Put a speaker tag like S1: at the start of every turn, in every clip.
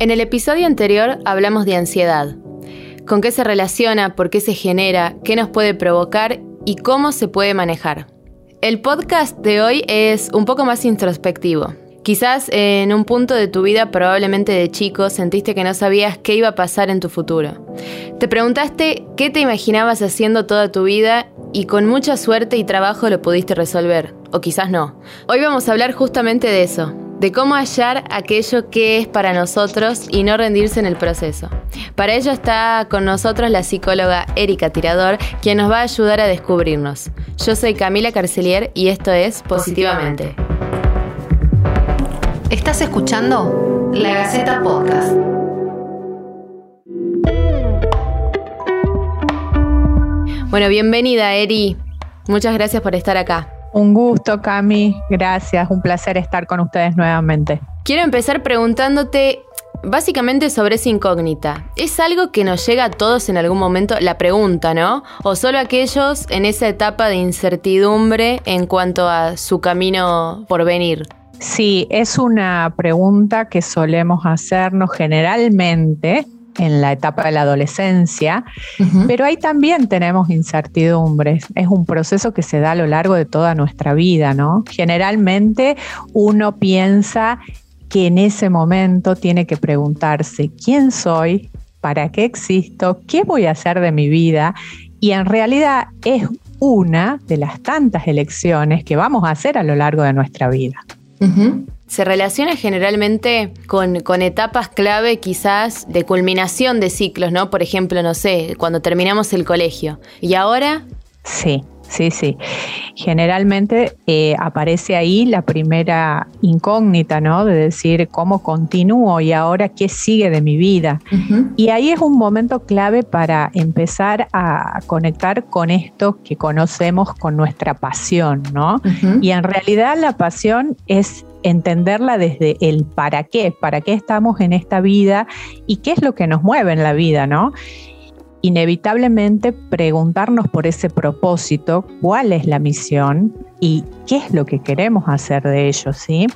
S1: En el episodio anterior hablamos de ansiedad. ¿Con qué se relaciona? ¿Por qué se genera? ¿Qué nos puede provocar? ¿Y cómo se puede manejar? El podcast de hoy es un poco más introspectivo. Quizás en un punto de tu vida, probablemente de chico, sentiste que no sabías qué iba a pasar en tu futuro. Te preguntaste qué te imaginabas haciendo toda tu vida y con mucha suerte y trabajo lo pudiste resolver, o quizás no. Hoy vamos a hablar justamente de eso, de cómo hallar aquello que es para nosotros y no rendirse en el proceso. Para ello está con nosotros la psicóloga Erika Tirador, quien nos va a ayudar a descubrirnos. Yo soy Camila Carcelier y esto es Positivamente.
S2: Estás escuchando La Gaceta Podcast.
S1: Bueno, bienvenida Eri. Muchas gracias por estar acá.
S3: Un gusto, Cami. Gracias. Un placer estar con ustedes nuevamente.
S1: Quiero empezar preguntándote básicamente sobre esa incógnita. ¿Es algo que nos llega a todos en algún momento? La pregunta, ¿no? ¿O solo aquellos en esa etapa de incertidumbre en cuanto a su camino por venir?
S3: Sí, es una pregunta que solemos hacernos generalmente en la etapa de la adolescencia, pero ahí también tenemos incertidumbres. Es un proceso que se da a lo largo de toda nuestra vida, ¿no? Generalmente uno piensa que en ese momento tiene que preguntarse quién soy, para qué existo, qué voy a hacer de mi vida y en realidad es una de las tantas elecciones que vamos a hacer a lo largo de nuestra vida
S1: se relaciona generalmente con, con, etapas clave quizás de culminación de ciclos, ¿no? Por ejemplo, no sé, cuando terminamos el colegio. ¿Y ahora?
S3: Sí, sí, sí. Generalmente eh, aparece ahí la primera incógnita, ¿no? De decir cómo continúo y ahora qué sigue de mi vida. Y ahí es un momento clave para empezar a conectar con esto que conocemos con nuestra pasión, ¿no? Y en realidad la pasión es entenderla desde el para qué, para qué estamos en esta vida y qué es lo que nos mueve en la vida, ¿no? Inevitablemente preguntarnos por ese propósito, cuál es la misión y qué es lo que queremos hacer de ello, ¿sí?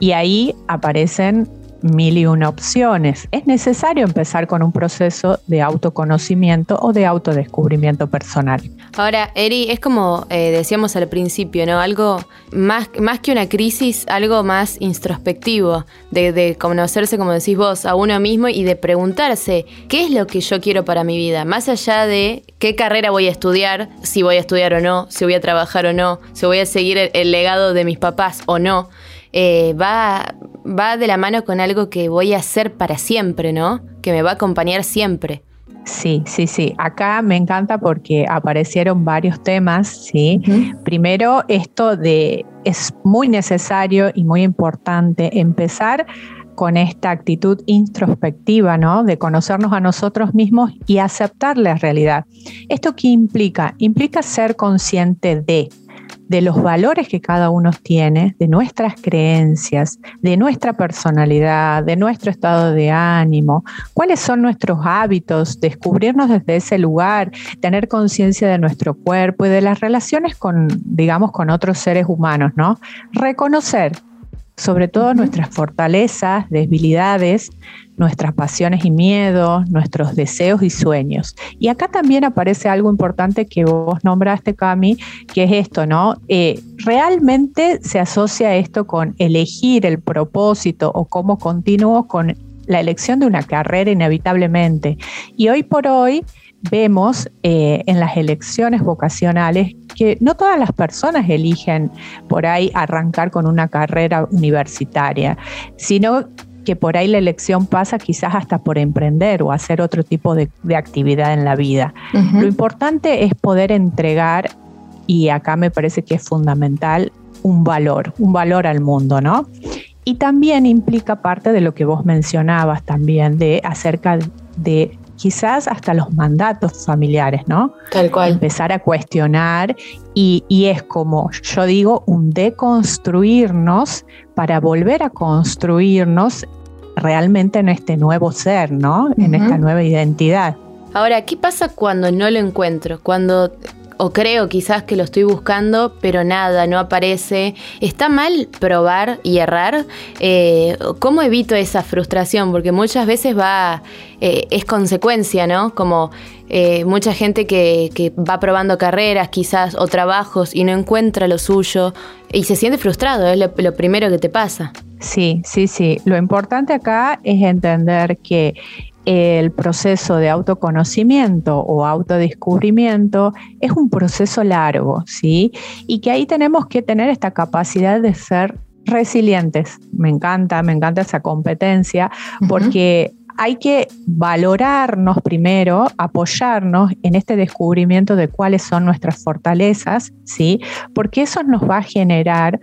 S3: Y ahí aparecen mil y una opciones. Es necesario empezar con un proceso de autoconocimiento o de autodescubrimiento personal.
S1: Ahora, Eri, es como eh, decíamos al principio, ¿no? Algo más, más que una crisis, algo más introspectivo, de, conocerse, como decís vos, a uno mismo y de preguntarse, ¿qué es lo que yo quiero para mi vida? Más allá de qué carrera voy a estudiar, si voy a estudiar o no, si voy a trabajar o no, si voy a seguir el legado de mis papás o no. Eh, va, va de la mano con algo que voy a hacer para siempre, ¿no? Que me va a acompañar siempre.
S3: Sí, sí, sí. Acá me encanta porque aparecieron varios temas, ¿sí? Primero, esto de es muy necesario y muy importante empezar con esta actitud introspectiva, ¿no? De conocernos a nosotros mismos y aceptar la realidad. ¿Esto qué implica? Implica ser consciente de, de los valores que cada uno tiene, de nuestras creencias, de nuestra personalidad, de nuestro estado de ánimo, cuáles son nuestros hábitos, descubrirnos desde ese lugar, tener conciencia de nuestro cuerpo y de las relaciones con, digamos, con otros seres humanos, ¿no? Reconocer sobre todo nuestras fortalezas, debilidades, nuestras pasiones y miedos, nuestros deseos y sueños. Y acá también aparece algo importante que vos nombraste, Cami, que es esto, ¿no? Eh, realmente se asocia esto con elegir el propósito o cómo continúo con la elección de una carrera inevitablemente. Y hoy por hoy vemos eh, en las elecciones vocacionales que no todas las personas eligen por ahí arrancar con una carrera universitaria, sino que por ahí la elección pasa quizás hasta por emprender o hacer otro tipo de, actividad en la vida. Lo importante es poder entregar, y acá me parece que es fundamental, un valor, un valor al mundo, ¿no? Y también implica parte de lo que vos mencionabas también, de acerca de quizás hasta los mandatos familiares, ¿no?
S1: Tal cual.
S3: Empezar a cuestionar y, es como yo digo, un deconstruirnos para volver a construirnos realmente en este nuevo ser, ¿no? En esta nueva identidad.
S1: Ahora, ¿qué pasa cuando no lo encuentro? Cuando o creo quizás que lo estoy buscando, pero nada, no aparece. ¿Está mal probar y errar? Eh, ¿Cómo evito esa frustración? Porque muchas veces va, eh, es consecuencia, ¿no? Como eh, mucha gente que, que, va probando carreras quizás o trabajos y no encuentra lo suyo y se siente frustrado, es lo primero que te pasa.
S3: Sí, sí, sí. Lo importante acá es entender que el proceso de autoconocimiento o autodescubrimiento es un proceso largo, ¿sí? Y que ahí tenemos que tener esta capacidad de ser resilientes. Me encanta, me encanta esa competencia, porque hay que valorarnos primero, apoyarnos en este descubrimiento de cuáles son nuestras fortalezas, ¿sí? Porque eso nos va a generar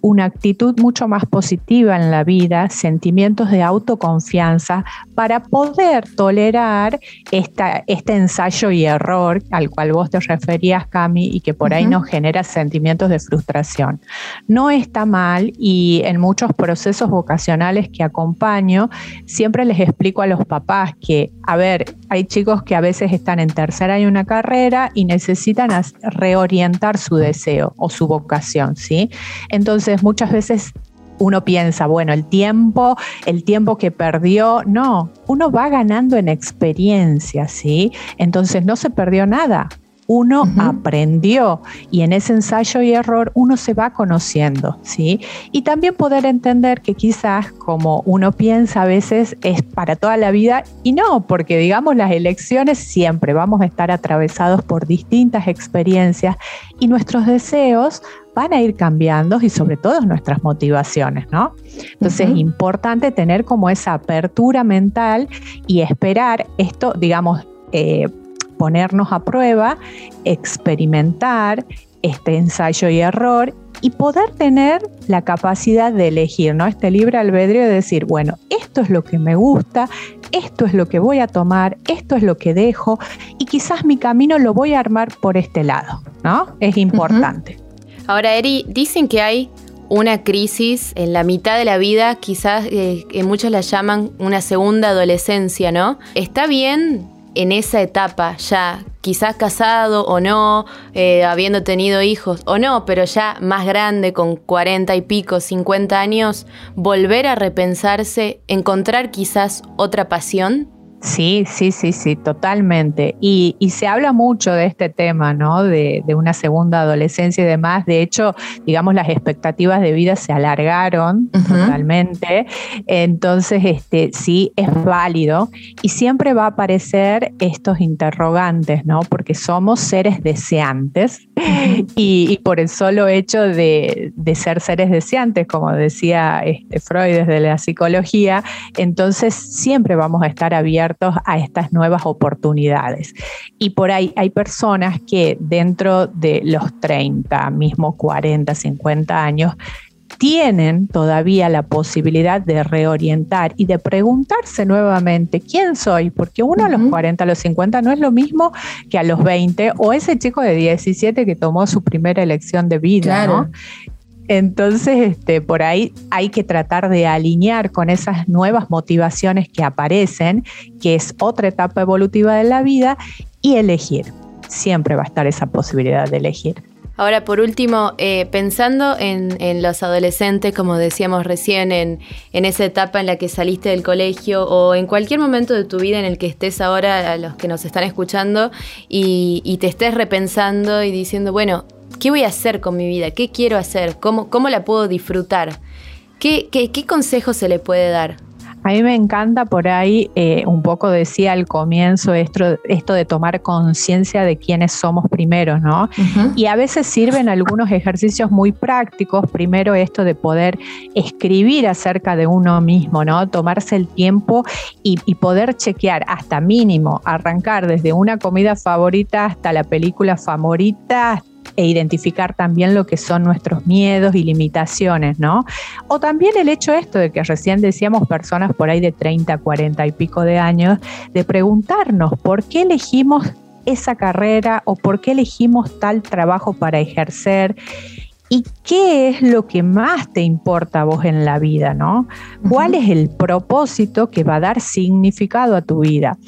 S3: una actitud mucho más positiva en la vida, sentimientos de autoconfianza para poder tolerar esta, este ensayo y error al cual vos te referías, Cami, y que por ahí nos genera sentimientos de frustración. No está mal y en muchos procesos vocacionales que acompaño, siempre les explico a los papás que, a ver, hay chicos que a veces están en tercer año una carrera y necesitan reorientar su deseo o su vocación, ¿sí? Entonces, muchas veces uno piensa, bueno, el tiempo, el tiempo que perdió, no, uno va ganando en experiencia, ¿sí? Entonces no se perdió nada, uno aprendió y en ese ensayo y error uno se va conociendo, ¿sí? Y también poder entender que quizás como uno piensa a veces es para toda la vida y no, porque digamos las elecciones siempre vamos a estar atravesados por distintas experiencias y nuestros deseos van a ir cambiando y sobre todo nuestras motivaciones, ¿no? Entonces es importante tener como esa apertura mental y esperar esto, digamos, eh, ponernos a prueba, experimentar este ensayo y error y poder tener la capacidad de elegir, ¿no? Este libre albedrío de decir, bueno, esto es lo que me gusta, esto es lo que voy a tomar, esto es lo que dejo y quizás mi camino lo voy a armar por este lado, ¿no? Es importante.
S1: Ahora, Eri, dicen que hay una crisis en la mitad de la vida, quizás eh, que muchos la llaman una segunda adolescencia, ¿no? ¿Está bien en esa etapa ya, quizás casado o no, eh, habiendo tenido hijos o no, pero ya más grande, con 40 y pico, 50 años, volver a repensarse, encontrar quizás otra pasión?
S3: Sí, sí, sí, sí, totalmente. Y, se habla mucho de este tema, ¿no? De, una segunda adolescencia y demás. De hecho, digamos, las expectativas de vida se alargaron totalmente. Entonces, este, sí, es válido. Y siempre va a aparecer estos interrogantes, ¿no? Porque somos seres deseantes. y, por el solo hecho de, ser seres deseantes, como decía este Freud desde la psicología, entonces siempre vamos a estar abiertos a estas nuevas oportunidades. Y por ahí hay personas que dentro de los 30, mismo 40, 50 años, tienen todavía la posibilidad de reorientar y de preguntarse nuevamente quién soy, porque uno a los 40, a los 50 no es lo mismo que a los 20 o ese chico de 17 que tomó su primera elección de vida, ¿no? Entonces, este, por ahí hay que tratar de alinear con esas nuevas motivaciones que aparecen, que es otra etapa evolutiva de la vida, y elegir. Siempre va a estar esa posibilidad de elegir.
S1: Ahora, por último, eh, pensando en, los adolescentes, como decíamos recién, en, esa etapa en la que saliste del colegio o en cualquier momento de tu vida en el que estés ahora, a los que nos están escuchando, y, y te estés repensando y diciendo, bueno, ¿Qué voy a hacer con mi vida? ¿Qué quiero hacer? ¿Cómo, cómo la puedo disfrutar? ¿Qué, qué, qué consejo se le puede dar?
S3: A mí me encanta por ahí, eh, un poco decía al comienzo esto, esto de tomar conciencia de quiénes somos primero, ¿no? Y a veces sirven algunos ejercicios muy prácticos. Primero esto de poder escribir acerca de uno mismo, ¿no? Tomarse el tiempo y, y poder chequear hasta mínimo, arrancar desde una comida favorita hasta la película favorita, e identificar también lo que son nuestros miedos y limitaciones, ¿no? O también el hecho esto de que recién decíamos personas por ahí de 30, 40 y pico de años, de preguntarnos por qué elegimos esa carrera o por qué elegimos tal trabajo para ejercer y qué es lo que más te importa a vos en la vida, ¿no? ¿Cuál es el propósito que va a dar significado a tu vida?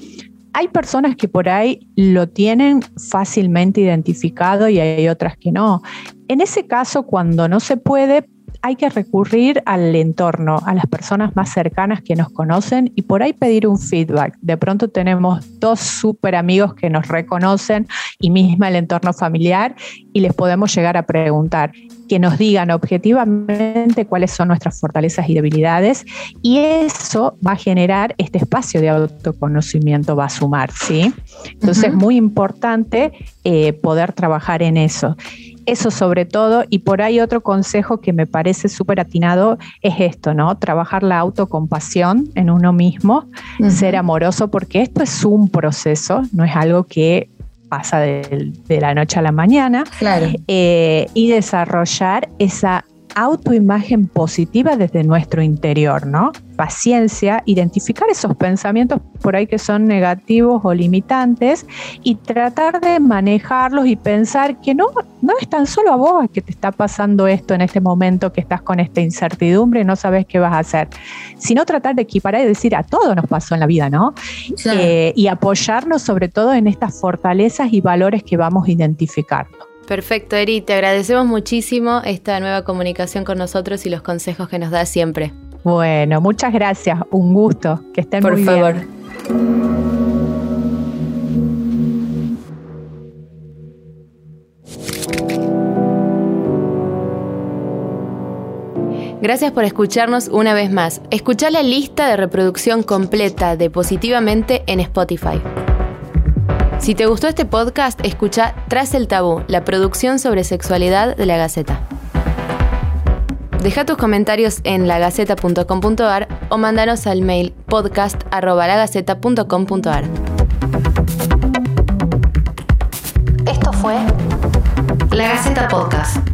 S3: Hay personas que por ahí lo tienen fácilmente identificado y hay otras que no. En ese caso, cuando no se puede, hay que recurrir al entorno, a las personas más cercanas que nos conocen y por ahí pedir un feedback. De pronto tenemos dos súper amigos que nos reconocen y misma el entorno familiar y les podemos llegar a preguntar que nos digan objetivamente cuáles son nuestras fortalezas y debilidades y eso va a generar este espacio de autoconocimiento, va a sumar, ¿sí? Entonces es muy importante eh, poder trabajar en eso. Eso sobre todo, y por ahí otro consejo que me parece súper atinado es esto, ¿no? Trabajar la autocompasión en uno mismo, ser amoroso, porque esto es un proceso, no es algo que pasa de, la noche a la mañana, eh, y desarrollar esa autoimagen positiva desde nuestro interior, ¿no? Paciencia, identificar esos pensamientos por ahí que son negativos o limitantes y tratar de manejarlos y pensar que no, no es tan solo a vos que te está pasando esto en este momento, que estás con esta incertidumbre y no sabes qué vas a hacer, sino tratar de equiparar y decir a todo nos pasó en la vida, ¿no? Eh, y apoyarnos sobre todo en estas fortalezas y valores que vamos identificando.
S1: Perfecto, Eri, te agradecemos muchísimo esta nueva comunicación con nosotros y los consejos que nos das siempre.
S3: Bueno, muchas gracias, un gusto, que estén Por muy favor.
S1: Gracias por escucharnos una vez más. Escucha la lista de reproducción completa de Positivamente en Spotify. Si te gustó este podcast, escucha Tras el Tabú, la producción sobre sexualidad de la Gaceta. Deja tus comentarios en lagaceta.com.ar o mándanos al mail podcast.lagaceta.com.ar.
S2: Esto fue La Gaceta Podcast.